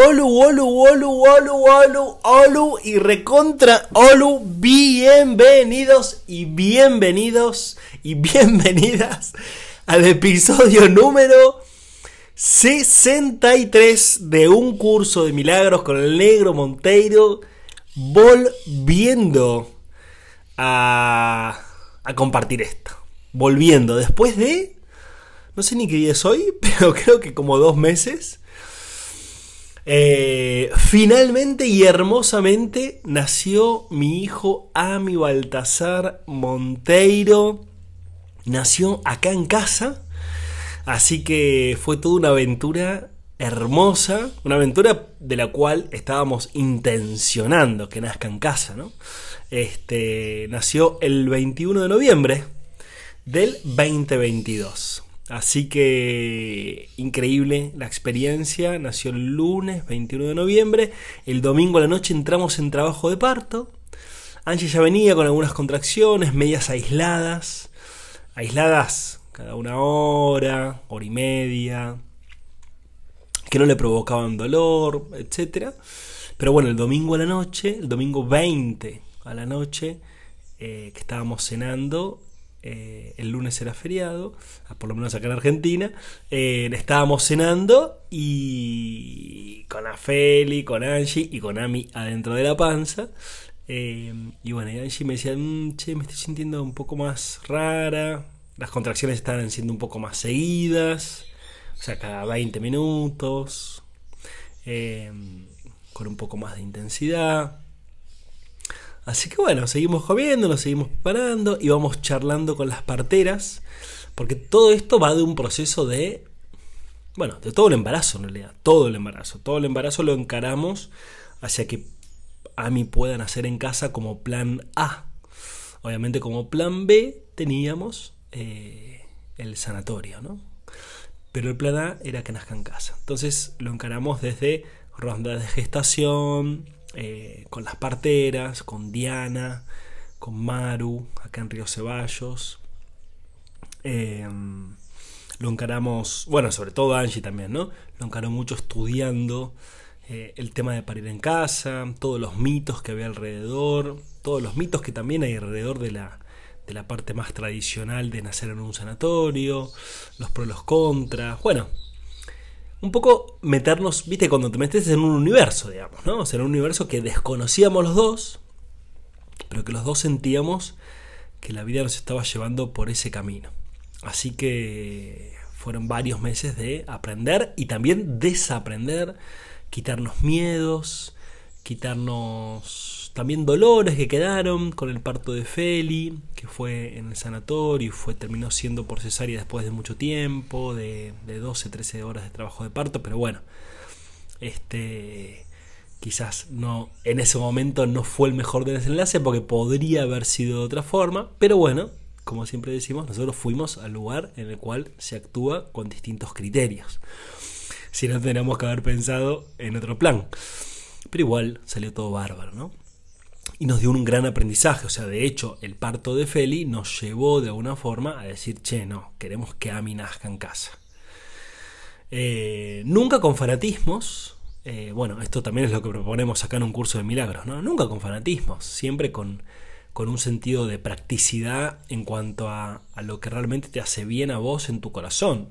Olu, olu, olu, olu, olu, olu, y recontra olu. Bienvenidos y bienvenidos y bienvenidas al episodio número 63 de un curso de milagros con el negro Monteiro. Volviendo a, a compartir esto. Volviendo después de... No sé ni qué día es hoy, pero creo que como dos meses eh, finalmente y hermosamente nació mi hijo Ami Baltasar Monteiro. Nació acá en casa. Así que fue toda una aventura hermosa, una aventura de la cual estábamos intencionando que nazca en casa, ¿no? Este nació el 21 de noviembre del 2022. Así que increíble la experiencia. Nació el lunes 21 de noviembre. El domingo a la noche entramos en trabajo de parto. Angie ya venía con algunas contracciones, medias aisladas. Aisladas cada una hora, hora y media. Que no le provocaban dolor, etc. Pero bueno, el domingo a la noche, el domingo 20 a la noche, eh, que estábamos cenando, eh, el lunes era feriado, ah, por lo menos acá en Argentina, eh, estábamos cenando y con Afeli, con Angie y con Ami adentro de la panza. Eh, y bueno, Angie me decía, mm, che, me estoy sintiendo un poco más rara, las contracciones estaban siendo un poco más seguidas, o sea, cada 20 minutos, con un poco más de intensidad. Así que bueno, seguimos comiendo, nos seguimos preparando y vamos charlando con las parteras, porque todo esto va de un proceso de, bueno, de todo el embarazo en realidad, todo el embarazo, todo el embarazo lo encaramos hacia que a mí puedan hacer en casa como plan A. Obviamente como plan B teníamos eh, el sanatorio, ¿no? Pero el plan A era que nazca en casa. Entonces lo encaramos desde ronda de gestación, eh, con las parteras, con Diana, con Maru, acá en Río Ceballos. Em, lo encaramos, bueno, sobre todo Angie también, ¿no? Lo encaró mucho estudiando eh, el tema de parir en casa, todos los mitos que había alrededor, todos los mitos que también hay alrededor de la, de la parte más tradicional de nacer en un sanatorio, los pros, los contras. Bueno, un poco meternos, viste, cuando te metes en un universo, digamos, ¿no? O sea, en un universo que desconocíamos los dos, pero que los dos sentíamos que la vida nos estaba llevando por ese camino. Así que fueron varios meses de aprender y también desaprender, quitarnos miedos, quitarnos también dolores que quedaron con el parto de Feli, que fue en el sanatorio y fue, terminó siendo por cesárea después de mucho tiempo, de, 12, 13 horas de trabajo de parto, pero bueno, este quizás no en ese momento no fue el mejor desenlace porque podría haber sido de otra forma, pero bueno, como siempre decimos, nosotros fuimos al lugar en el cual se actúa con distintos criterios. Si no tenemos que haber pensado en otro plan. Pero igual salió todo bárbaro, ¿no? Y nos dio un gran aprendizaje. O sea, de hecho, el parto de Feli nos llevó de alguna forma a decir, che, no, queremos que Ami nazca en casa. Eh, nunca con fanatismos. Eh, bueno, esto también es lo que proponemos acá en un curso de milagros, ¿no? Nunca con fanatismos, siempre con, con un sentido de practicidad en cuanto a, a lo que realmente te hace bien a vos en tu corazón.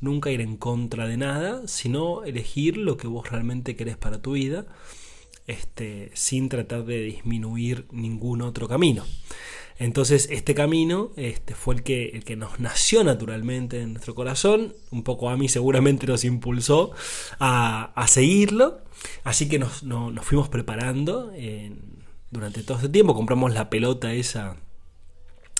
Nunca ir en contra de nada, sino elegir lo que vos realmente querés para tu vida este, sin tratar de disminuir ningún otro camino. Entonces este camino este, fue el que, el que nos nació naturalmente en nuestro corazón, un poco a mí seguramente nos impulsó a, seguirlo, así que nos, fuimos preparando durante todo este tiempo, compramos la pelota esa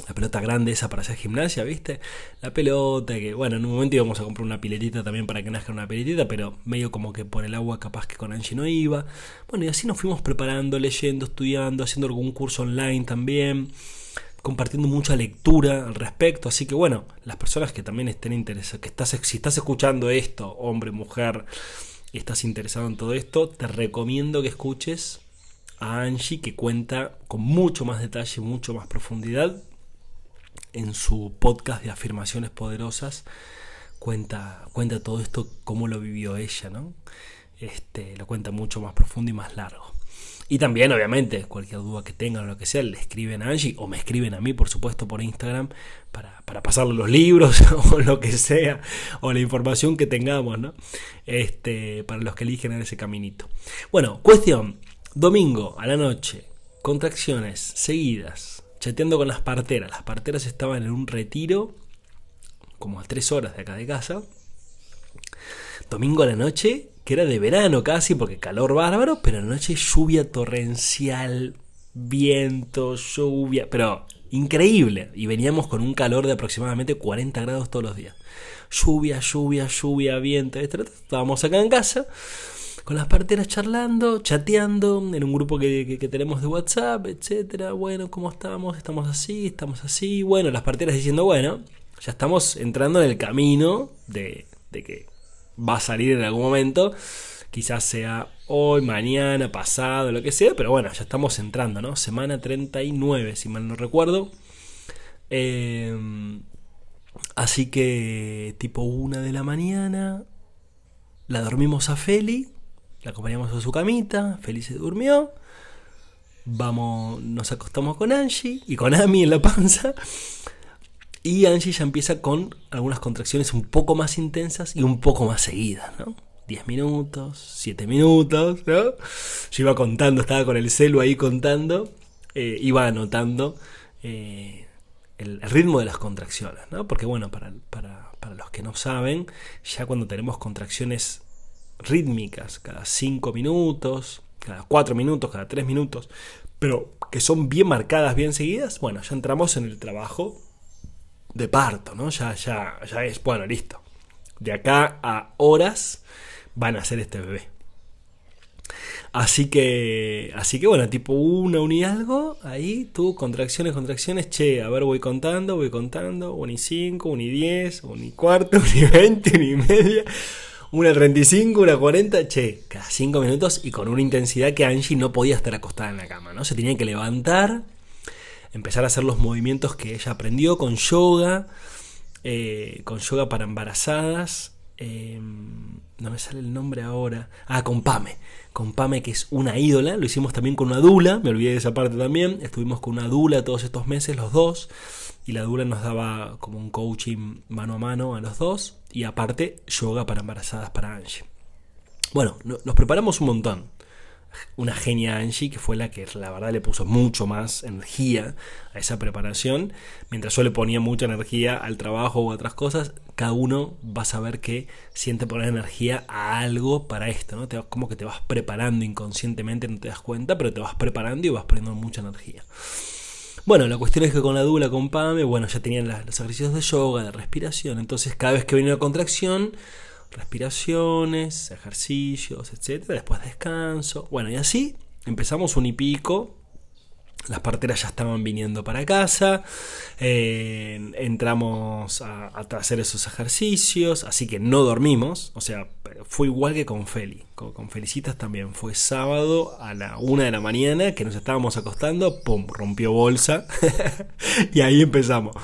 la pelota grande esa para hacer gimnasia, ¿viste? La pelota, que bueno, en un momento íbamos a comprar una piletita también para que nazca una piletita, pero medio como que por el agua capaz que con Angie no iba. Bueno, y así nos fuimos preparando, leyendo, estudiando, haciendo algún curso online también, compartiendo mucha lectura al respecto. Así que bueno, las personas que también estén interesadas, que estás, si estás escuchando esto, hombre, mujer, y estás interesado en todo esto, te recomiendo que escuches a Angie que cuenta con mucho más detalle, mucho más profundidad en su podcast de afirmaciones poderosas cuenta, cuenta todo esto, cómo lo vivió ella, ¿no? Este, lo cuenta mucho más profundo y más largo. Y también, obviamente, cualquier duda que tengan o lo que sea, le escriben a Angie o me escriben a mí, por supuesto, por Instagram para, para pasarle los libros o lo que sea, o la información que tengamos, ¿no? Este, para los que eligen en ese caminito. Bueno, cuestión, domingo a la noche, contracciones seguidas, chateando con las parteras. Las parteras estaban en un retiro, como a tres horas de acá de casa. Domingo a la noche, que era de verano casi, porque calor bárbaro, pero noche lluvia torrencial, viento, lluvia, pero increíble. Y veníamos con un calor de aproximadamente 40 grados todos los días. Lluvia, lluvia, lluvia, viento, Estábamos acá en casa con las parteras charlando, chateando, en un grupo que, tenemos de WhatsApp, etcétera. Bueno, ¿cómo estamos? Estamos así, estamos así. Bueno, las parteras diciendo, bueno, ya estamos entrando en el camino de, de que va a salir en algún momento. Quizás sea hoy, mañana, pasado, lo que sea, pero bueno, ya estamos entrando, ¿no? Semana 39, si mal no recuerdo. Em, así que tipo una de la mañana, la dormimos a Feli la acompañamos a su camita, feliz se durmió. Vamos, nos acostamos con Angie y con Ami en la panza. Y Angie ya empieza con algunas contracciones un poco más intensas y un poco más seguidas, ¿no? 10 minutos, 7 minutos, ¿no? Yo iba contando, estaba con el celu ahí contando, eh, iba anotando eh, el, ritmo de las contracciones, ¿no? Porque bueno, para, para, para los que no saben, ya cuando tenemos contracciones rítmicas, cada 5 minutos, cada 4 minutos, cada 3 minutos, pero que son bien marcadas, bien seguidas, bueno, ya entramos en el trabajo de parto, ¿no? Ya, ya, ya es, bueno, listo. De acá a horas van a ser este bebé. Así que, así que bueno, tipo una, un y algo, ahí tú, contracciones, contracciones, che, a ver, voy contando, voy contando, un y cinco, un y diez, un y cuarto, un y veinte, un y media, una 35, una 40, che, cada 5 minutos y con una intensidad que Angie no podía estar acostada en la cama, ¿no? Se tenía que levantar, empezar a hacer los movimientos que ella aprendió con yoga, eh, con yoga para embarazadas, em, no me sale el nombre ahora, ah, con Pame, con Pame que es una ídola, lo hicimos también con una dula, me olvidé de esa parte también, estuvimos con una dula todos estos meses, los dos, y la dula nos daba como un coaching mano a mano a los dos y aparte yoga para embarazadas para Angie. Bueno, nos preparamos un montón. Una genia Angie que fue la que la verdad le puso mucho más energía a esa preparación. Mientras yo le ponía mucha energía al trabajo o a otras cosas, cada uno va a saber que siente poner energía a algo para esto, ¿no? Te, como que te vas preparando inconscientemente, no te das cuenta, pero te vas preparando y vas poniendo mucha energía. Bueno, la cuestión es que con la dula, con Pame, bueno, ya tenían los ejercicios de yoga, de respiración. Entonces, cada vez que venía una contracción, respiraciones, ejercicios, etcétera. Después descanso. Bueno, y así empezamos un y pico las parteras ya estaban viniendo para casa, eh, entramos a, hacer esos ejercicios, así que no dormimos, o sea, fue igual que con Feli, con, Felicitas también, fue sábado a la una de la mañana que nos estábamos acostando, ¡pum!, rompió bolsa y ahí empezamos.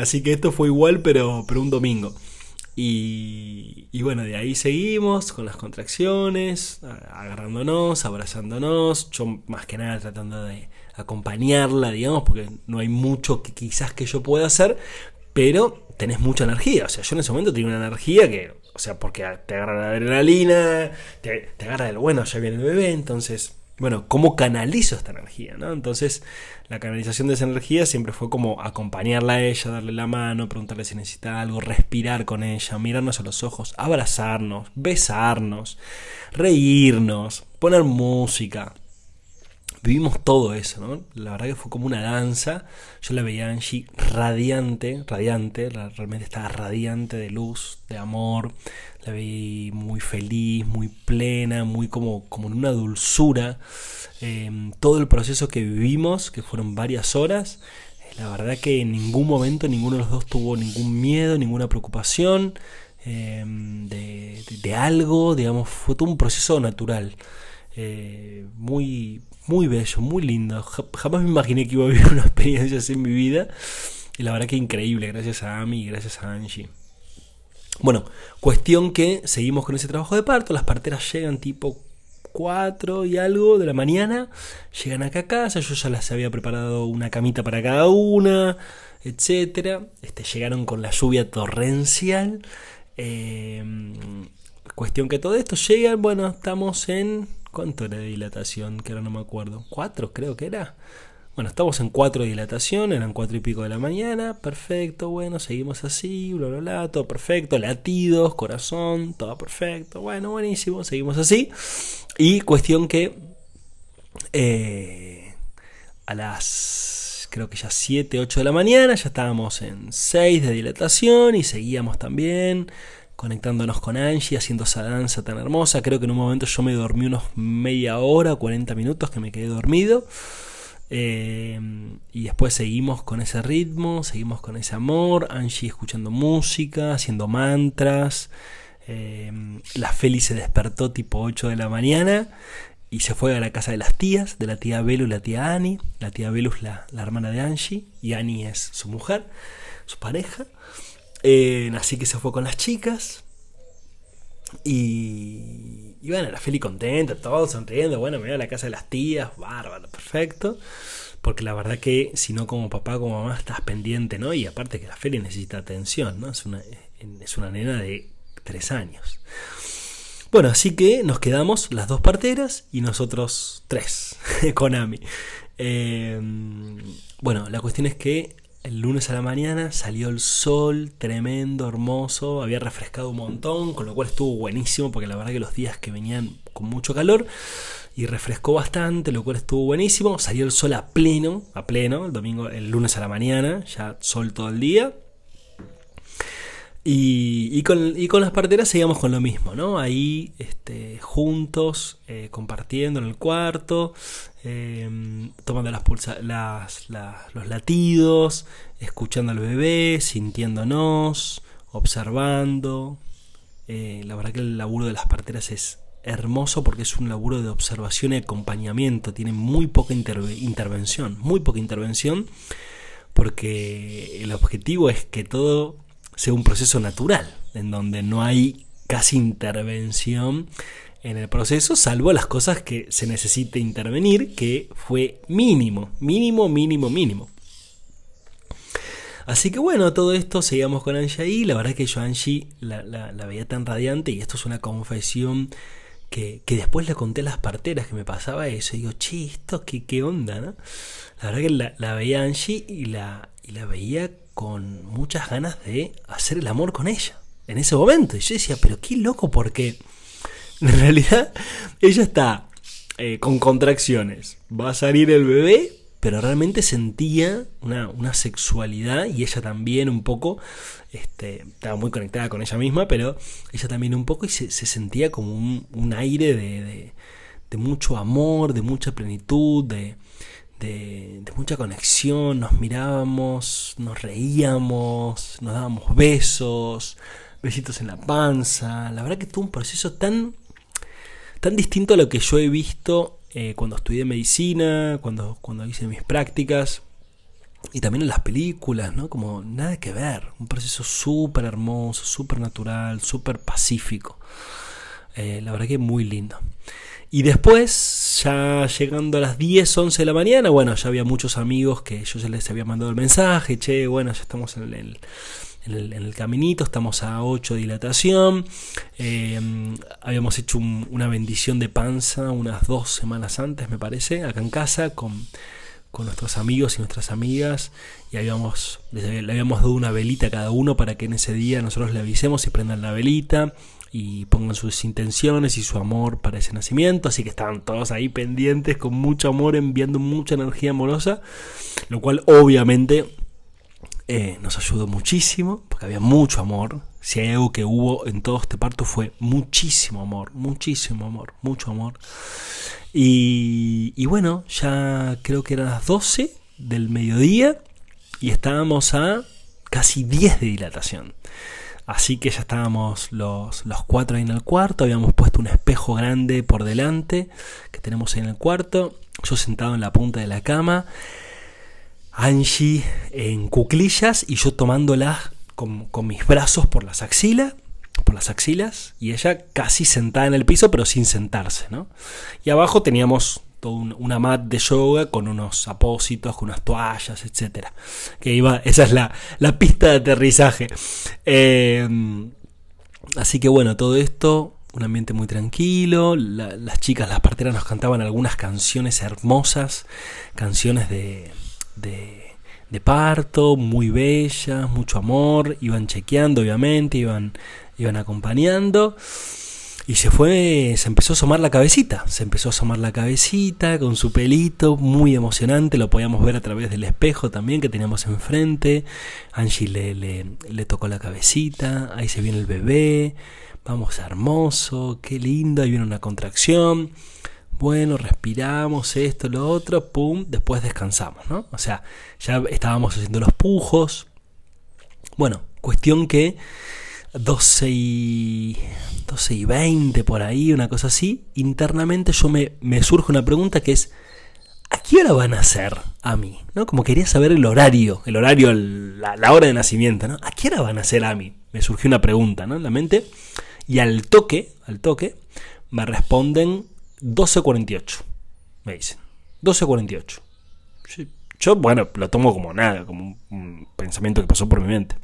así que esto fue igual, pero, pero un domingo. Y, y, bueno, de ahí seguimos con las contracciones, agarrándonos, abrazándonos, yo más que nada tratando de acompañarla, digamos, porque no hay mucho que quizás que yo pueda hacer, pero tenés mucha energía, o sea, yo en ese momento tenía una energía que, o sea, porque te agarra la adrenalina, te, te agarra el bueno, ya viene el bebé, entonces bueno, ¿cómo canalizo esta energía? ¿no? Entonces, la canalización de esa energía siempre fue como acompañarla a ella, darle la mano, preguntarle si necesita algo, respirar con ella, mirarnos a los ojos, abrazarnos, besarnos, reírnos, poner música, vivimos todo eso, ¿no? La verdad que fue como una danza. Yo la veía a Angie radiante, radiante, realmente estaba radiante de luz, de amor. La vi muy feliz, muy plena, muy como, como en una dulzura. Em, todo el proceso que vivimos, que fueron varias horas, la verdad que en ningún momento ninguno de los dos tuvo ningún miedo, ninguna preocupación em, de, de, algo, digamos, fue todo un proceso natural. Eh, muy, muy bello, muy lindo. Jamás me imaginé que iba a vivir una experiencia así en mi vida. Y la verdad que increíble, gracias a Ami gracias a Angie. Bueno, cuestión que seguimos con ese trabajo de parto. Las parteras llegan tipo 4 y algo de la mañana. Llegan acá a casa. Yo ya les había preparado una camita para cada una, etcétera. Este, llegaron con la lluvia torrencial. Eh, cuestión que todo esto llegan. Bueno, estamos en ¿Cuánto era de dilatación? Que ahora no me acuerdo. ¿Cuatro creo que era? Bueno, estamos en cuatro de dilatación, eran cuatro y pico de la mañana, perfecto, bueno, seguimos así, bla, bla, bla, todo perfecto, latidos, corazón, todo perfecto, bueno, buenísimo, seguimos así. Y cuestión que eh, a las, creo que ya 7, 8 de la mañana, ya estábamos en 6 de dilatación y seguíamos también conectándonos con Angie, haciendo esa danza tan hermosa. Creo que en un momento yo me dormí unos media hora, 40 minutos que me quedé dormido. Eh, y después seguimos con ese ritmo, seguimos con ese amor, Angie escuchando música, haciendo mantras. Eh, la Feli se despertó tipo 8 de la mañana y se fue a la casa de las tías, de la tía Belu y la tía Annie. La tía Belu es la, la hermana de Angie y Annie es su mujer, su pareja. Eh, así que se fue con las chicas. Y, y bueno, la Feli contenta, todo sonriendo. Bueno, me voy a la casa de las tías, bárbaro, perfecto. Porque la verdad que si no como papá, como mamá, estás pendiente, ¿no? Y aparte que la Feli necesita atención, ¿no? Es una, es una nena de tres años. Bueno, así que nos quedamos las dos parteras y nosotros tres, con Ami. Eh, bueno, la cuestión es que el lunes a la mañana salió el sol, tremendo, hermoso, había refrescado un montón, con lo cual estuvo buenísimo, porque la verdad que los días que venían con mucho calor y refrescó bastante, lo cual estuvo buenísimo. Salió el sol a pleno, a pleno, el domingo, el lunes a la mañana, ya sol todo el día. Y, con, las parteras seguíamos con lo mismo, ¿no? Ahí este, juntos, eh, compartiendo en el cuarto, em, tomando las, las, los latidos, escuchando al bebé, sintiéndonos, observando. Eh, la verdad que el laburo de las parteras es hermoso porque es un laburo de observación y acompañamiento, tiene muy poca intervención, muy poca intervención, porque el objetivo es que todo sea un proceso natural, en donde no hay casi intervención en el proceso, salvo las cosas que se necesite intervenir, que fue mínimo, mínimo, mínimo, mínimo. Así que bueno, todo esto seguíamos con Angie ahí. La verdad que yo Angie la, la, veía tan radiante y esto es una confesión que, que, después le conté a las parteras que me pasaba eso. Y digo, che, qué, qué onda, ¿no? La verdad que la, la veía Angie y la, y la veía con muchas ganas de hacer el amor con ella en ese momento. Y yo decía, pero qué loco, porque en realidad ella está eh, con contracciones. Va a salir el bebé, pero realmente sentía una, sexualidad y ella también un poco, este, estaba muy conectada con ella misma, pero ella también un poco y se, sentía como un, aire de, de mucho amor, de mucha plenitud, de, de, mucha conexión, nos mirábamos, nos reíamos, nos dábamos besos, besitos en la panza. La verdad que tuvo un proceso tan, tan distinto a lo que yo he visto eh, cuando estudié medicina, cuando, cuando hice mis prácticas y también en las películas, ¿no? Como nada que ver, un proceso súper hermoso, súper natural, súper pacífico. Eh, la verdad que muy lindo. Y después, ya llegando a las 10, 11 de la mañana, bueno, ya había muchos amigos que yo ya les había mandado el mensaje, che, bueno, ya estamos en el, en el, caminito, estamos a 8 de dilatación, eh, habíamos hecho una bendición de panza unas dos semanas antes, me parece, acá en casa, con, con nuestros amigos y nuestras amigas, y habíamos, le habíamos dado una velita a cada uno para que en ese día nosotros le avisemos y prendan la velita. Y pongan sus intenciones y su amor para ese nacimiento. Así que estaban todos ahí pendientes con mucho amor, enviando mucha energía amorosa, lo cual obviamente eh, nos ayudó muchísimo, porque había mucho amor. Si hay algo que hubo en todo este parto fue muchísimo amor, muchísimo amor, mucho amor. Y, y bueno, ya creo que eran las 12 del mediodía y estábamos a casi 10 de dilatación. Así que ya estábamos los, los cuatro ahí en el cuarto, habíamos puesto un espejo grande por delante que tenemos ahí en el cuarto, yo sentado en la punta de la cama, Angie en cuclillas y yo tomándola con, con mis brazos por las axilas por las axilas y ella casi sentada en el piso pero sin sentarse, ¿no? Y abajo teníamos una mat de yoga con unos apósitos, con unas toallas, etcétera. Que iba, esa es la, pista de aterrizaje. Em, así que bueno, todo esto, un ambiente muy tranquilo. las chicas, las parteras nos cantaban algunas canciones hermosas, canciones de, de, de parto, muy bellas, mucho amor. Iban chequeando, obviamente, iban, iban acompañando. Y se fue, se empezó a asomar la cabecita, se empezó a asomar la cabecita con su pelito, muy emocionante, lo podíamos ver a través del espejo también que teníamos enfrente. Angie le, le, tocó la cabecita, ahí se viene el bebé, vamos hermoso, qué lindo, ahí viene una contracción. Bueno, respiramos esto, lo otro, pum, después descansamos, ¿no? O sea, ya estábamos haciendo los pujos. Bueno, cuestión que 12 y, 12 y 20 por ahí, una cosa así, internamente yo me, me surge una pregunta que es, ¿a qué hora van a ser a mí? ¿No? Como quería saber el horario, el horario, la, la, hora de nacimiento, ¿no? ¿A qué hora van a ser a mí? Me surgió una pregunta, ¿no? En la mente. Y al toque, al toque, me responden 12.48. Me dicen. 12.48. Yo, bueno, lo tomo como nada, como un pensamiento que pasó por mi mente.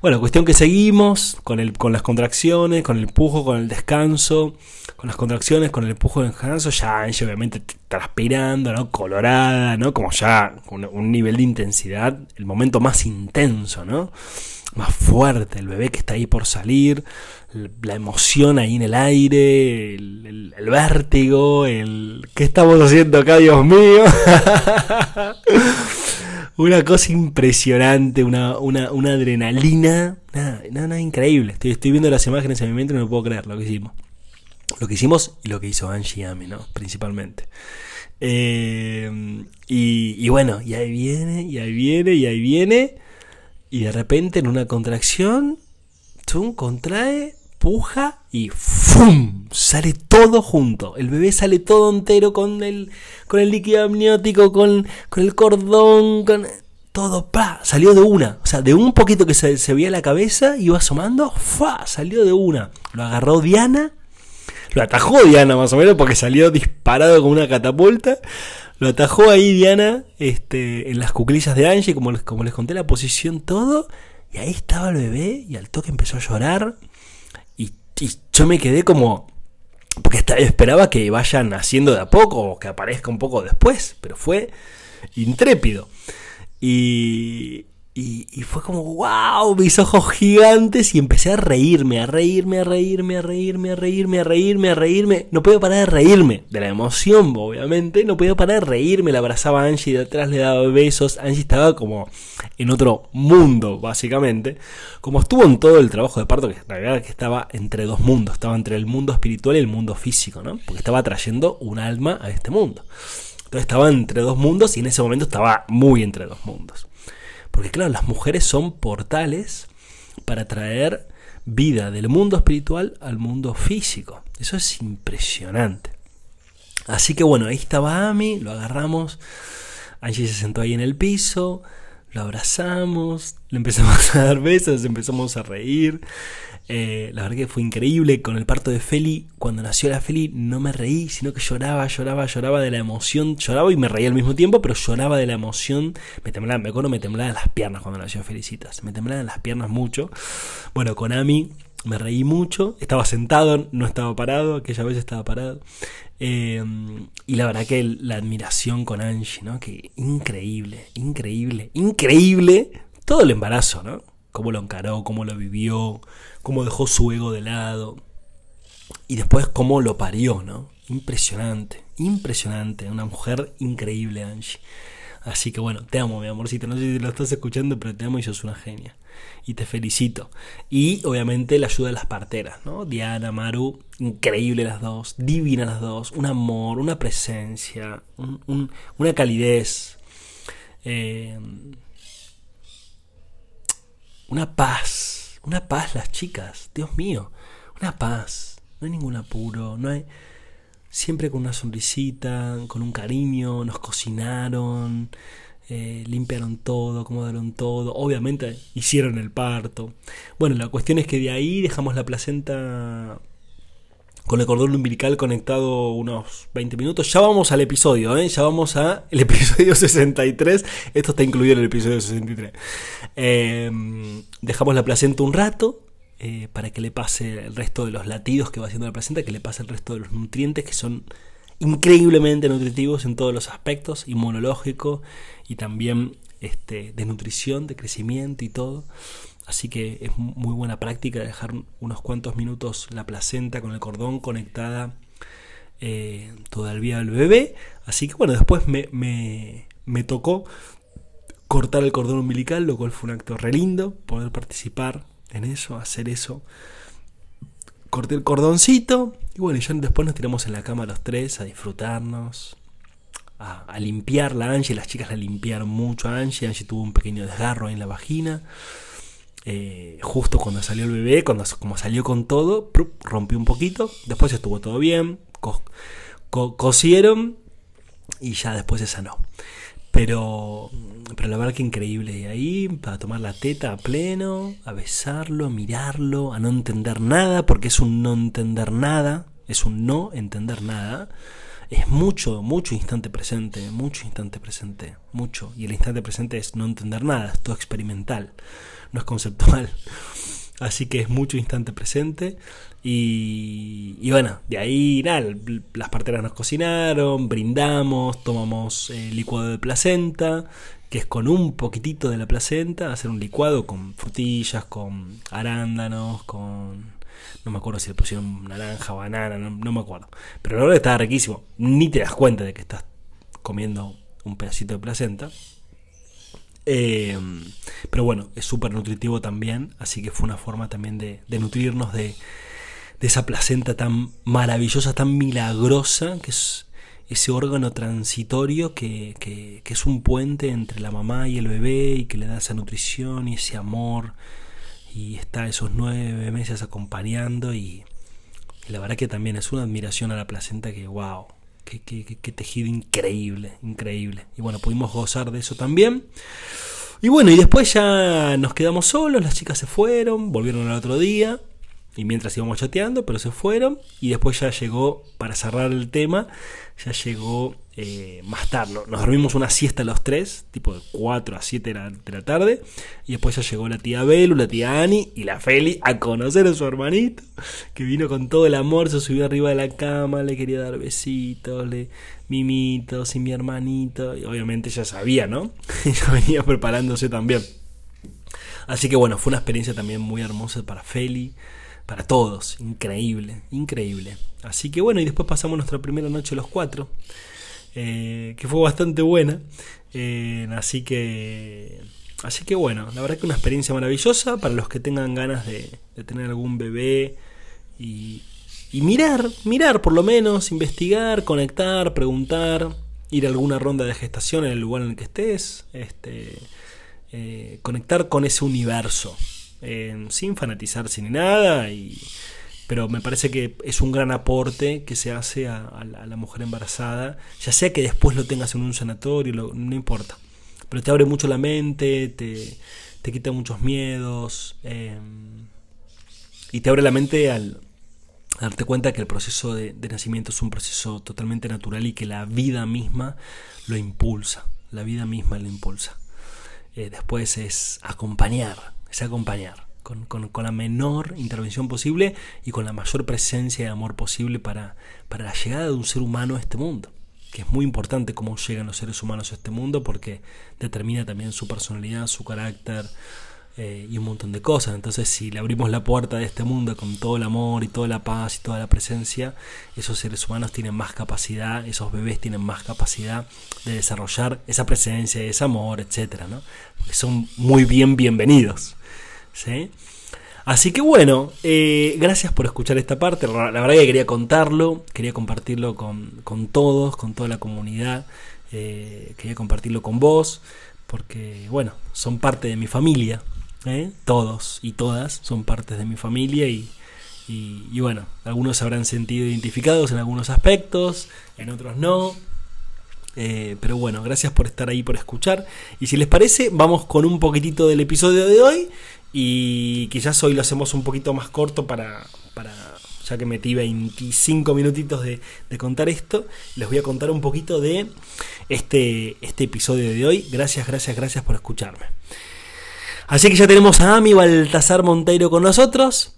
Bueno, cuestión que seguimos con, el, con las contracciones, con el empujo, con el descanso, con las contracciones, con el empujo el descanso, ya Angie obviamente transpirando, ¿no? Colorada, ¿no? Como ya con un nivel de intensidad, el momento más intenso, ¿no? Más fuerte, el bebé que está ahí por salir, la emoción ahí en el aire, el, el vértigo, el... ¿Qué estamos haciendo acá, Dios mío? una cosa impresionante, una, una, una adrenalina. Nada, nada, increíble. Estoy, estoy viendo las imágenes en mi mente y no puedo creer lo que hicimos. Lo que hicimos y lo que hizo Angie Ami, ¿no? Principalmente. Eh, y, y, bueno, y ahí viene, y ahí viene, y ahí viene. Y de repente en una contracción, tum, contrae, puja y ¡fum! Sale todo junto. El bebé sale todo entero con el, con el líquido amniótico, con, con el cordón, con todo, pa, salió de una. O sea, de un poquito que se, se veía la cabeza, iba asomando, ¡fa! Salió de una. Lo agarró Diana, lo atajó Diana más o menos porque salió disparado con una catapulta. Lo atajó ahí Diana este, en las cuclillas de Angie, como les, como les conté la posición, todo. Y ahí estaba el bebé y al toque empezó a llorar y yo me quedé como... Porque esperaba que vayan haciendo de a poco o que aparezca un poco después, pero fue intrépido. Y, y, fue como, wow, mis ojos gigantes y empecé a reírme, a reírme, a reírme, a reírme, a reírme, a reírme, a reírme. No puedo parar de reírme, de la emoción, obviamente. No puedo parar de reírme. La abrazaba a Angie, de atrás le daba besos. Angie estaba como en otro mundo, básicamente. Como estuvo en todo el trabajo de parto, que la verdad que estaba entre dos mundos. Estaba entre el mundo espiritual y el mundo físico, ¿no? Porque estaba trayendo un alma a este mundo. Entonces estaba entre dos mundos y en ese momento estaba muy entre dos mundos. Porque claro, las mujeres son portales para traer vida del mundo espiritual al mundo físico. Eso es impresionante. Así que bueno, ahí estaba Ami, lo agarramos. Angie se sentó ahí en el piso, lo abrazamos, le empezamos a dar besos, empezamos a reír. Eh, la verdad que fue increíble. Con el parto de Feli, cuando nació la Feli, no me reí, sino que lloraba, lloraba, lloraba de la emoción. Lloraba y me reía al mismo tiempo, pero lloraba de la emoción. Me temblaban, me acuerdo, me temblaban las piernas cuando nació Felicitas. Me temblaban las piernas mucho. Bueno, con Ami me reí mucho. Estaba sentado, no estaba parado. Aquella vez estaba parado. Eh, y la verdad que la admiración con Angie, ¿no? Que increíble, increíble, increíble. Todo el embarazo, ¿no? cómo lo encaró, cómo lo vivió, cómo dejó su ego de lado y después cómo lo parió, ¿no? Impresionante, impresionante, una mujer increíble, Angie. Así que bueno, te amo, mi amorcito. No sé si lo estás escuchando, pero te amo y sos una genia. Y te felicito. Y obviamente la ayuda de las parteras, ¿no? Diana, Maru, increíble las dos, divina las dos, un amor, una presencia, una calidez. Eh, una paz, una paz las chicas, Dios mío, una paz, no hay ningún apuro, no hay siempre con una sonrisita, con un cariño, nos cocinaron, eh, limpiaron todo, acomodaron todo, obviamente hicieron el parto. Bueno, la cuestión es que de ahí dejamos la placenta con el cordón umbilical conectado unos 20 minutos. Ya vamos al episodio, ¿eh? ya vamos al episodio 63. Esto está incluido en el episodio 63. Em, dejamos la placenta un rato eh, para que le pase el resto de los latidos que va haciendo la placenta, que le pase el resto de los nutrientes que son increíblemente nutritivos en todos los aspectos, inmunológico y también este, de nutrición, de crecimiento y todo. Así que es muy buena práctica dejar unos cuantos minutos la placenta con el cordón conectada eh, todavía al bebé. Así que bueno, después me, me, tocó cortar el cordón umbilical, lo cual fue un acto re lindo, poder participar en eso, hacer eso. Corté el cordoncito y bueno, y ya después nos tiramos en la cama los tres a disfrutarnos, a, a limpiar la Angie. Las chicas la limpiaron mucho a Angie. Angie tuvo un pequeño desgarro en la vagina. Eh, justo cuando salió el bebé, cuando como salió con todo, rompió un poquito, después estuvo todo bien, cosieron y ya después se sanó. Pero, pero la verdad que increíble. Y ahí, para tomar la teta a pleno, a besarlo, a mirarlo, a no entender nada, porque es un no entender nada, es un no entender nada. Es mucho, mucho instante presente, mucho instante presente, mucho. Y el instante presente es no entender nada, es todo experimental no es conceptual. Así que es mucho instante presente. Y, bueno, de ahí nada, las parteras nos cocinaron, brindamos, tomamos eh, licuado de placenta, que es con un poquitito de la placenta, hacer un licuado con frutillas, con arándanos, con... No me acuerdo si le pusieron naranja, banana, no, no me acuerdo. Pero la verdad estaba riquísimo. Ni te das cuenta de que estás comiendo un pedacito de placenta. Eh, pero bueno, es súper nutritivo también, así que fue una forma también de, nutrirnos de, esa placenta tan maravillosa, tan milagrosa, que es ese órgano transitorio que, que, es un puente entre la mamá y el bebé y que le da esa nutrición y ese amor y está esos nueve meses acompañando y, y la verdad que también es una admiración a la placenta que wow, Qué, tejido increíble, increíble. Y bueno, pudimos gozar de eso también. Y bueno, y después ya nos quedamos solos, las chicas se fueron, volvieron al otro día y mientras íbamos chateando, pero se fueron y después ya llegó, para cerrar el tema, ya llegó eh, más tarde. Nos dormimos una siesta los tres, tipo de 4 a 7 de la, tarde, y después ya llegó la tía Belu, la tía Ani y la Feli a conocer a su hermanito, que vino con todo el amor, se subió arriba de la cama, le quería dar besitos, le mimitos y mi hermanito, y obviamente ya sabía, ¿no? ya venía preparándose también. Así que bueno, fue una experiencia también muy hermosa para Feli para todos. Increíble, increíble. Así que bueno, y después pasamos nuestra primera noche los cuatro, eh, que fue bastante buena. Eh, así que, así que bueno, la verdad que una experiencia maravillosa para los que tengan ganas de, tener algún bebé y, y mirar, mirar por lo menos, investigar, conectar, preguntar, ir a alguna ronda de gestación en el lugar en el que estés, este, eh, conectar con ese universo sin fanatizarse ni nada, y, pero me parece que es un gran aporte que se hace a, la mujer embarazada, ya sea que después lo tengas en un sanatorio, no importa, pero te abre mucho la mente, te, te quita muchos miedos em, y te abre la mente al, darte cuenta que el proceso de, nacimiento es un proceso totalmente natural y que la vida misma lo impulsa, la vida misma lo impulsa. Eh, después es acompañar, es acompañar con, la menor intervención posible y con la mayor presencia de amor posible para, para la llegada de un ser humano a este mundo. Que es muy importante cómo llegan los seres humanos a este mundo porque determina también su personalidad, su carácter, eh, y un montón de cosas. Entonces, si le abrimos la puerta de este mundo con todo el amor y toda la paz y toda la presencia, esos seres humanos tienen más capacidad, esos bebés tienen más capacidad de desarrollar esa presencia, ese amor, etcétera, ¿no? Porque son muy bien bienvenidos. ¿Sí? Así que bueno, eh, gracias por escuchar esta parte. La verdad que quería contarlo, quería compartirlo con, todos, con toda la comunidad, eh, quería compartirlo con vos, porque bueno, son parte de mi familia, ¿eh? todos y todas son partes de mi familia y, y, bueno, algunos se habrán sentido identificados en algunos aspectos, en otros no. Pero bueno, gracias por estar ahí, por escuchar. Y si les parece, vamos con un poquitito del episodio de hoy. Y quizás hoy lo hacemos un poquito más corto para, para ya que metí 25 minutitos de, de, contar esto, les voy a contar un poquito de este, este episodio de hoy. Gracias, gracias, gracias por escucharme. Así que ya tenemos a Ami Baltasar Monteiro con nosotros.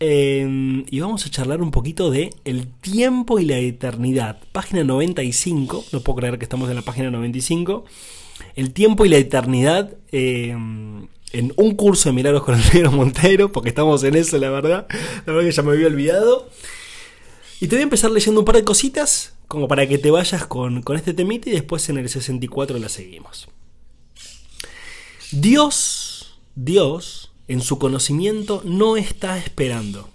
Eh, y vamos a charlar un poquito de el tiempo y la eternidad. Página 95, no puedo creer que estamos en la página 95. El tiempo y la eternidad eh, en un curso de milagros con el negro Monteiro, porque estamos en eso, la verdad. La verdad que ya me había olvidado. Y te voy a empezar leyendo un par de cositas, como para que te vayas con, con este temita y después en el 64 la seguimos. Dios Dios, en su conocimiento, no está esperando,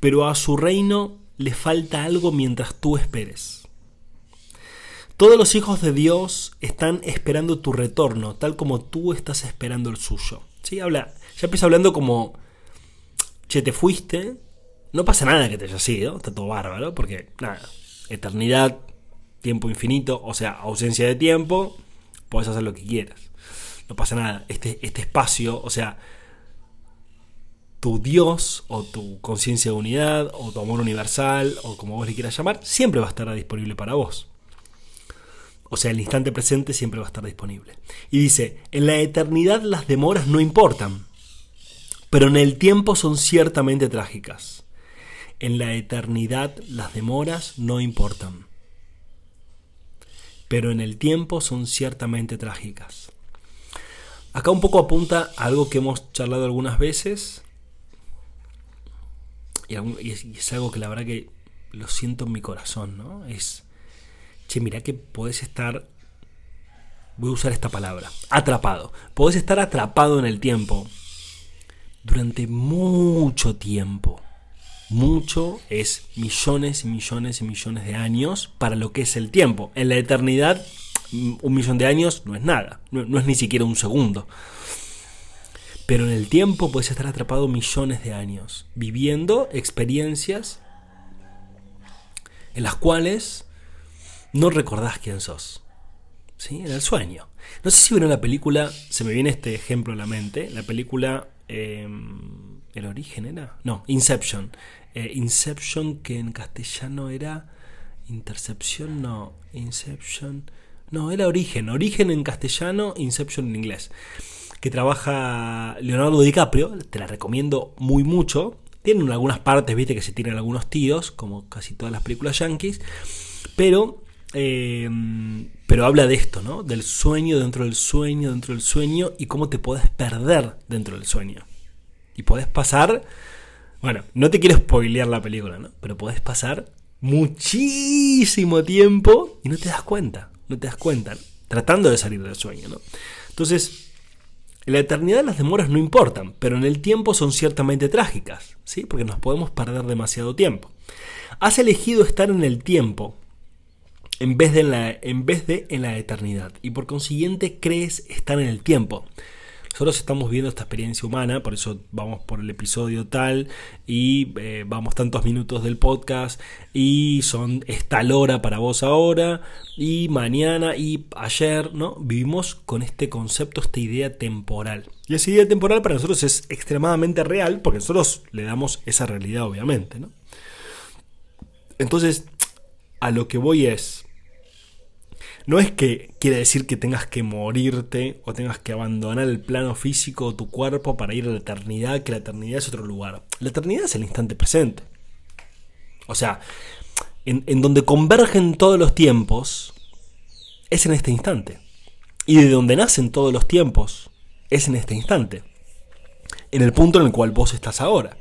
pero a su reino le falta algo mientras tú esperes. Todos los hijos de Dios están esperando tu retorno, tal como tú estás esperando el suyo. ¿Sí? Habla, ya empieza hablando como, che, te fuiste, no pasa nada que te haya sido, está todo bárbaro, porque nada, eternidad, tiempo infinito, o sea, ausencia de tiempo, puedes hacer lo que quieras no pasa nada. Este, este espacio, o sea, tu Dios o tu conciencia de unidad o tu amor universal o como vos le quieras llamar, siempre va a estar disponible para vos. O sea, el instante presente siempre va a estar disponible. Y dice, en la eternidad las demoras no importan, pero en el tiempo son ciertamente trágicas. En la eternidad las demoras no importan, pero en el tiempo son ciertamente trágicas. Acá un poco apunta a algo que hemos charlado algunas veces. Y, es, algo que la verdad que lo siento en mi corazón, ¿no? Es, che, mira que podés estar, voy a usar esta palabra, atrapado. Podés estar atrapado en el tiempo durante mucho tiempo. Mucho es millones y millones y millones de años para lo que es el tiempo. En la eternidad un millón de años no es nada, no, es ni siquiera un segundo. Pero en el tiempo puedes estar atrapado millones de años, viviendo experiencias en las cuales no recordás quién sos. ¿Sí? En el sueño. No sé si vieron la película, se me viene este ejemplo a la mente, la película em, ¿El origen era? No, Inception. Eh, Inception que en castellano era Intercepción, no, Inception. No, era Origen. Origen en castellano, Inception en inglés. Que trabaja Leonardo DiCaprio. Te la recomiendo muy mucho. Tienen algunas partes, viste, que se tienen algunos tíos, como casi todas las películas yankees. Pero, eh, pero habla de esto, ¿no? Del sueño dentro del sueño, dentro del sueño, y cómo te puedes perder dentro del sueño. Y podés pasar. Bueno, no te quiero spoilear la película, ¿no? Pero podés pasar muchísimo tiempo y no te das cuenta no te das cuenta, tratando de salir del sueño. ¿no? Entonces, en la eternidad las demoras no importan, pero en el tiempo son ciertamente trágicas, ¿sí? porque nos podemos perder demasiado tiempo. Has elegido estar en el tiempo en vez de en la, en vez de en la eternidad y por consiguiente crees estar en el tiempo. Nosotros estamos viendo esta experiencia humana, por eso vamos por el episodio tal y eh, vamos tantos minutos del podcast y son es tal hora para vos ahora y mañana y ayer, ¿no? Vivimos con este concepto, esta idea temporal. Y esa idea temporal para nosotros es extremadamente real porque nosotros le damos esa realidad, obviamente, ¿no? Entonces, a lo que voy es, no es que quiere decir que tengas que morirte o tengas que abandonar el plano físico o tu cuerpo para ir a la eternidad, que la eternidad es otro lugar. La eternidad es el instante presente. O sea, en, donde convergen todos los tiempos, es en este instante. Y de donde nacen todos los tiempos, es en este instante. en el punto en el cual vos estás ahora.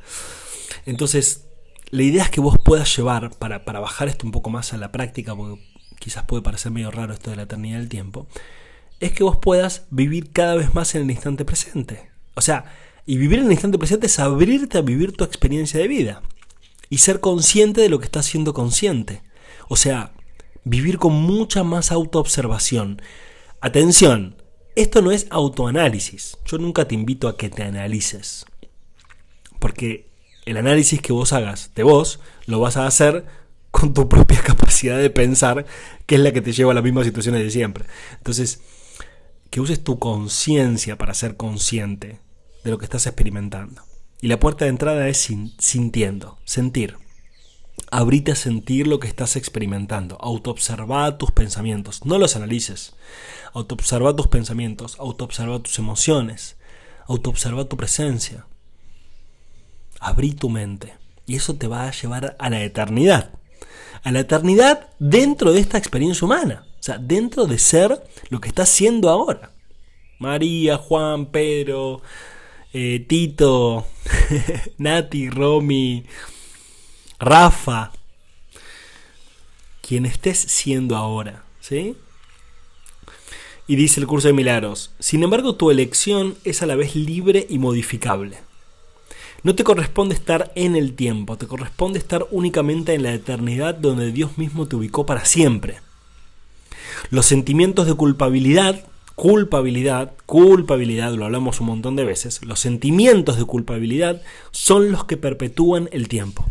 Entonces, la idea es que vos puedas llevar, para, para bajar esto un poco más a la práctica, porque quizás puede parecer medio raro esto de la eternidad del tiempo, es que vos puedas vivir cada vez más en el instante presente. O sea, y vivir en el instante presente es abrirte a vivir tu experiencia de vida y ser consciente de lo que estás siendo consciente. O sea, vivir con mucha más autoobservación. Atención, esto no es autoanálisis. Yo nunca te invito a que te analices. Porque el análisis que vos hagas de vos lo vas a hacer con tu propia capacidad de pensar, que es la que te lleva a las mismas situaciones de siempre. Entonces, que uses tu conciencia para ser consciente de lo que estás experimentando. Y la puerta de entrada es sintiendo, sentir. Abrite a sentir lo que estás experimentando. Autoobserva tus pensamientos. No los analices. Autoobserva tus pensamientos. Autoobserva tus emociones. Autoobserva tu presencia. Abrí tu mente. Y eso te va a llevar a la eternidad. A la eternidad dentro de esta experiencia humana. O sea, dentro de ser lo que estás siendo ahora. María, Juan, Pedro, eh, Tito, Nati, Romy, Rafa, quien estés siendo ahora, ¿sí? Y dice el curso de milagros, sin embargo tu elección es a la vez libre y modificable. No te corresponde estar en el tiempo, te corresponde estar únicamente en la eternidad donde Dios mismo te ubicó para siempre. Los sentimientos de culpabilidad culpabilidad, culpabilidad, lo hablamos un montón de veces, los sentimientos de culpabilidad son los que perpetúan el tiempo.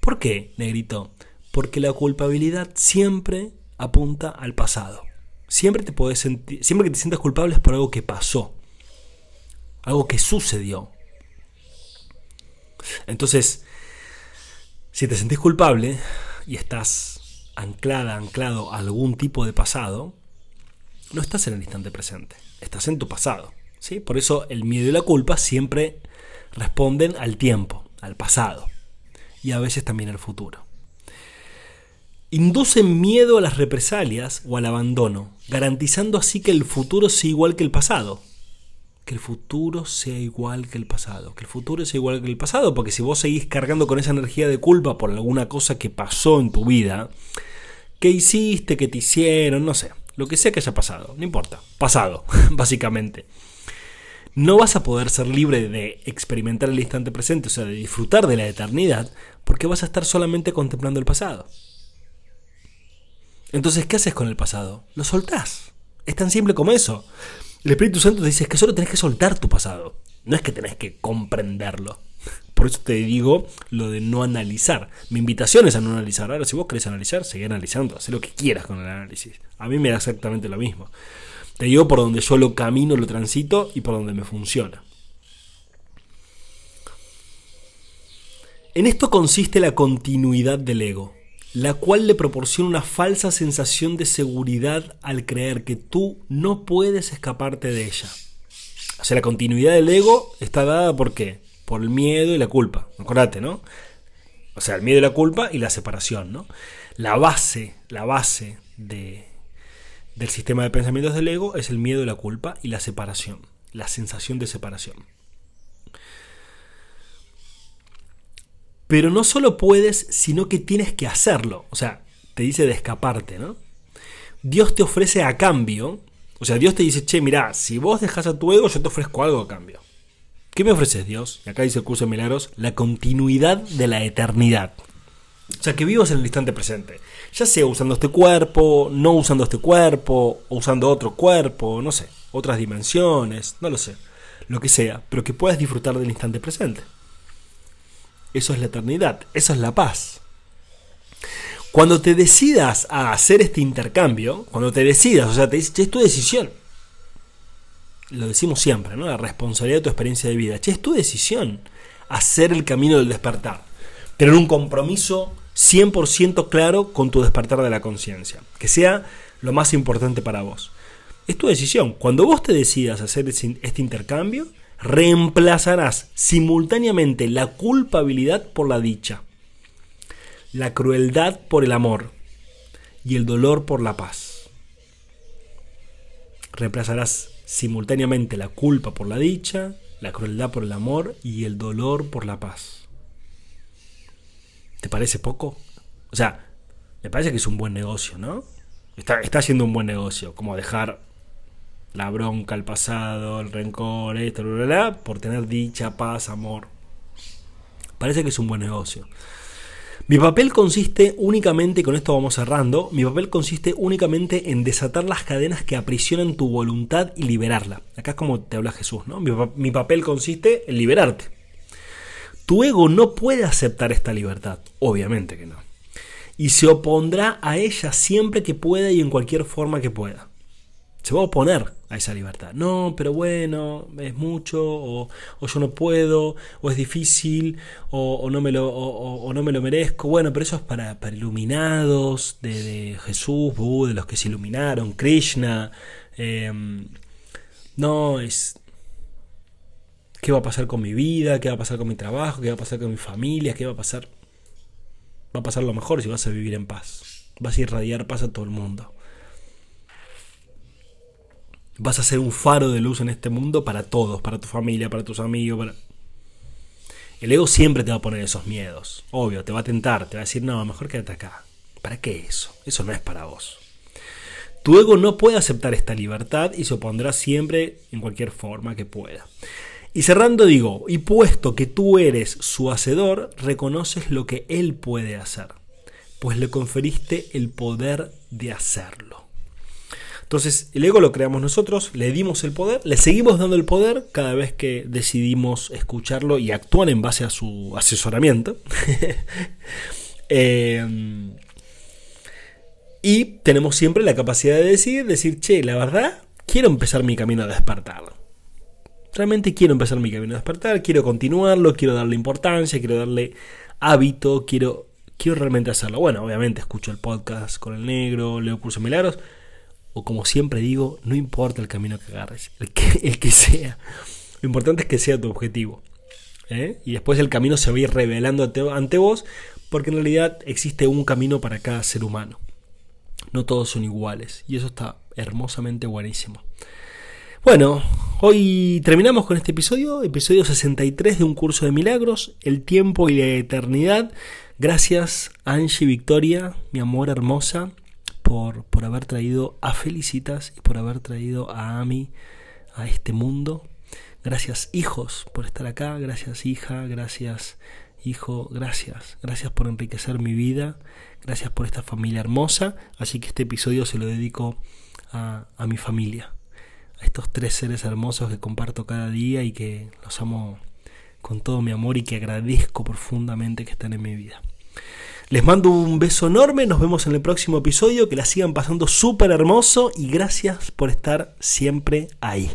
¿Por qué, negrito? Porque la culpabilidad siempre apunta al pasado. Siempre te puedes sentir, siempre que te sientas culpable es por algo que pasó, algo que sucedió. Entonces, si te sentís culpable y estás anclada, anclado a algún tipo de pasado, no estás en el instante presente, estás en tu pasado. ¿sí? Por eso el miedo y la culpa siempre responden al tiempo, al pasado, y a veces también al futuro. Inducen miedo a las represalias o al abandono, garantizando así que el futuro sea igual que el pasado. Que el futuro sea igual que el pasado. Que el futuro sea igual que el pasado. Porque si vos seguís cargando con esa energía de culpa por alguna cosa que pasó en tu vida, que hiciste, que te hicieron, no sé, lo que sea que haya pasado, no importa, pasado, básicamente. No vas a poder ser libre de experimentar el instante presente, o sea, de disfrutar de la eternidad, porque vas a estar solamente contemplando el pasado. Entonces, ¿qué haces con el pasado? Lo soltás. Es tan simple como eso. El Espíritu Santo te dice que solo tenés que soltar tu pasado. No es que tenés que comprenderlo. Por eso te digo lo de no analizar. Mi invitación es a no analizar. Ahora, si vos querés analizar, sigue analizando. Haz lo que quieras con el análisis. A mí me da exactamente lo mismo. Te digo por donde yo lo camino, lo transito y por donde me funciona. En esto consiste la continuidad del ego, la cual le proporciona una falsa sensación de seguridad al creer que tú no puedes escaparte de ella. O sea, la continuidad del ego está dada por qué? por el miedo y la culpa. Acordate, ¿no? O sea, el miedo y la culpa y la separación, ¿no? La base, la base de, del sistema de pensamientos del ego es el miedo y la culpa y la separación, la sensación de separación. Pero no solo puedes, sino que tienes que hacerlo. O sea, te dice de escaparte, ¿no? Dios te ofrece a cambio. O sea, Dios te dice, che, mirá, si vos dejas a tu ego, yo te ofrezco algo a cambio. ¿Qué me ofreces, Dios? Y acá dice el curso de milagros, la continuidad de la eternidad. O sea, que vivas en el instante presente. Ya sea usando este cuerpo, no usando este cuerpo, o usando otro cuerpo, no sé, otras dimensiones, no lo sé. Lo que sea, pero que puedas disfrutar del instante presente. Eso es la eternidad, eso es la paz. Cuando te decidas a hacer este intercambio, cuando te decidas, o sea, te dices, es tu decisión lo decimos siempre, ¿no? La responsabilidad de tu experiencia de vida. Che, es tu decisión hacer el camino del despertar. Tener un compromiso 100% claro con tu despertar de la conciencia. Que sea lo más importante para vos. Es tu decisión. Cuando vos te decidas hacer este intercambio, reemplazarás simultáneamente la culpabilidad por la dicha, la crueldad por el amor y el dolor por la paz. Reemplazarás simultáneamente la culpa por la dicha, la crueldad por el amor y el dolor por la paz. ¿Te parece poco? O sea, me parece que es un buen negocio, ¿no? Está, está haciendo un buen negocio, como dejar la bronca, el pasado, el rencor, esto, bla, bla, bla, por tener dicha, paz, amor. Parece que es un buen negocio. Mi papel consiste únicamente, con esto vamos cerrando, mi papel consiste únicamente en desatar las cadenas que aprisionan tu voluntad y liberarla. Acá es como te habla Jesús, ¿no? Mi, mi papel consiste en liberarte. Tu ego no puede aceptar esta libertad, obviamente que no. Y se opondrá a ella siempre que pueda y en cualquier forma que pueda se va a oponer a esa libertad. No, pero bueno, es mucho, o, yo no puedo, o es difícil, o, no, me lo, o, no me lo merezco. Bueno, pero eso es para, para iluminados de, Jesús, de los que se iluminaron, Krishna. Em, no, es... ¿Qué va a pasar con mi vida? ¿Qué va a pasar con mi trabajo? ¿Qué va a pasar con mi familia? ¿Qué va a pasar? Va a pasar lo mejor si vas a vivir en paz. Vas a irradiar paz a todo el mundo. Vas a ser un faro de luz en este mundo para todos, para tu familia, para tus amigos. Para... El ego siempre te va a poner esos miedos. Obvio, te va a tentar, te va a decir, no, mejor quédate acá. ¿Para qué eso? Eso no es para vos. Tu ego no puede aceptar esta libertad y se opondrá siempre en cualquier forma que pueda. Y cerrando digo, y puesto que tú eres su hacedor, reconoces lo que él puede hacer, pues le conferiste el poder de hacerlo. Entonces, el ego lo creamos nosotros, le dimos el poder, le seguimos dando el poder cada vez que decidimos escucharlo y actuar en base a su asesoramiento. Em, y tenemos siempre la capacidad de decir, decir, che, la verdad, quiero empezar mi camino a despertar. Realmente quiero empezar mi camino a despertar, quiero continuarlo, quiero darle importancia, quiero darle hábito, quiero, quiero realmente hacerlo. Bueno, obviamente escucho el podcast con el negro, leo cursos milagros, como siempre digo, no importa el camino que agarres, el que, sea. Lo importante es que sea tu objetivo. ¿eh? Y después el camino se va a ir revelando ante vos, porque en realidad existe un camino para cada ser humano. No todos son iguales. Y eso está hermosamente buenísimo. Bueno, hoy terminamos con este episodio, episodio 63 de un curso de milagros, el tiempo y la eternidad. Gracias Angie Victoria, mi amor hermosa por, haber traído a Felicitas y por haber traído a Ami a este mundo. Gracias hijos por estar acá, gracias hija, gracias hijo, gracias, gracias por enriquecer mi vida, gracias por esta familia hermosa, así que este episodio se lo dedico a, a mi familia, a estos tres seres hermosos que comparto cada día y que los amo con todo mi amor y que agradezco profundamente que están en mi vida. Les mando un beso enorme, nos vemos en el próximo episodio, que la sigan pasando súper hermoso y gracias por estar siempre ahí.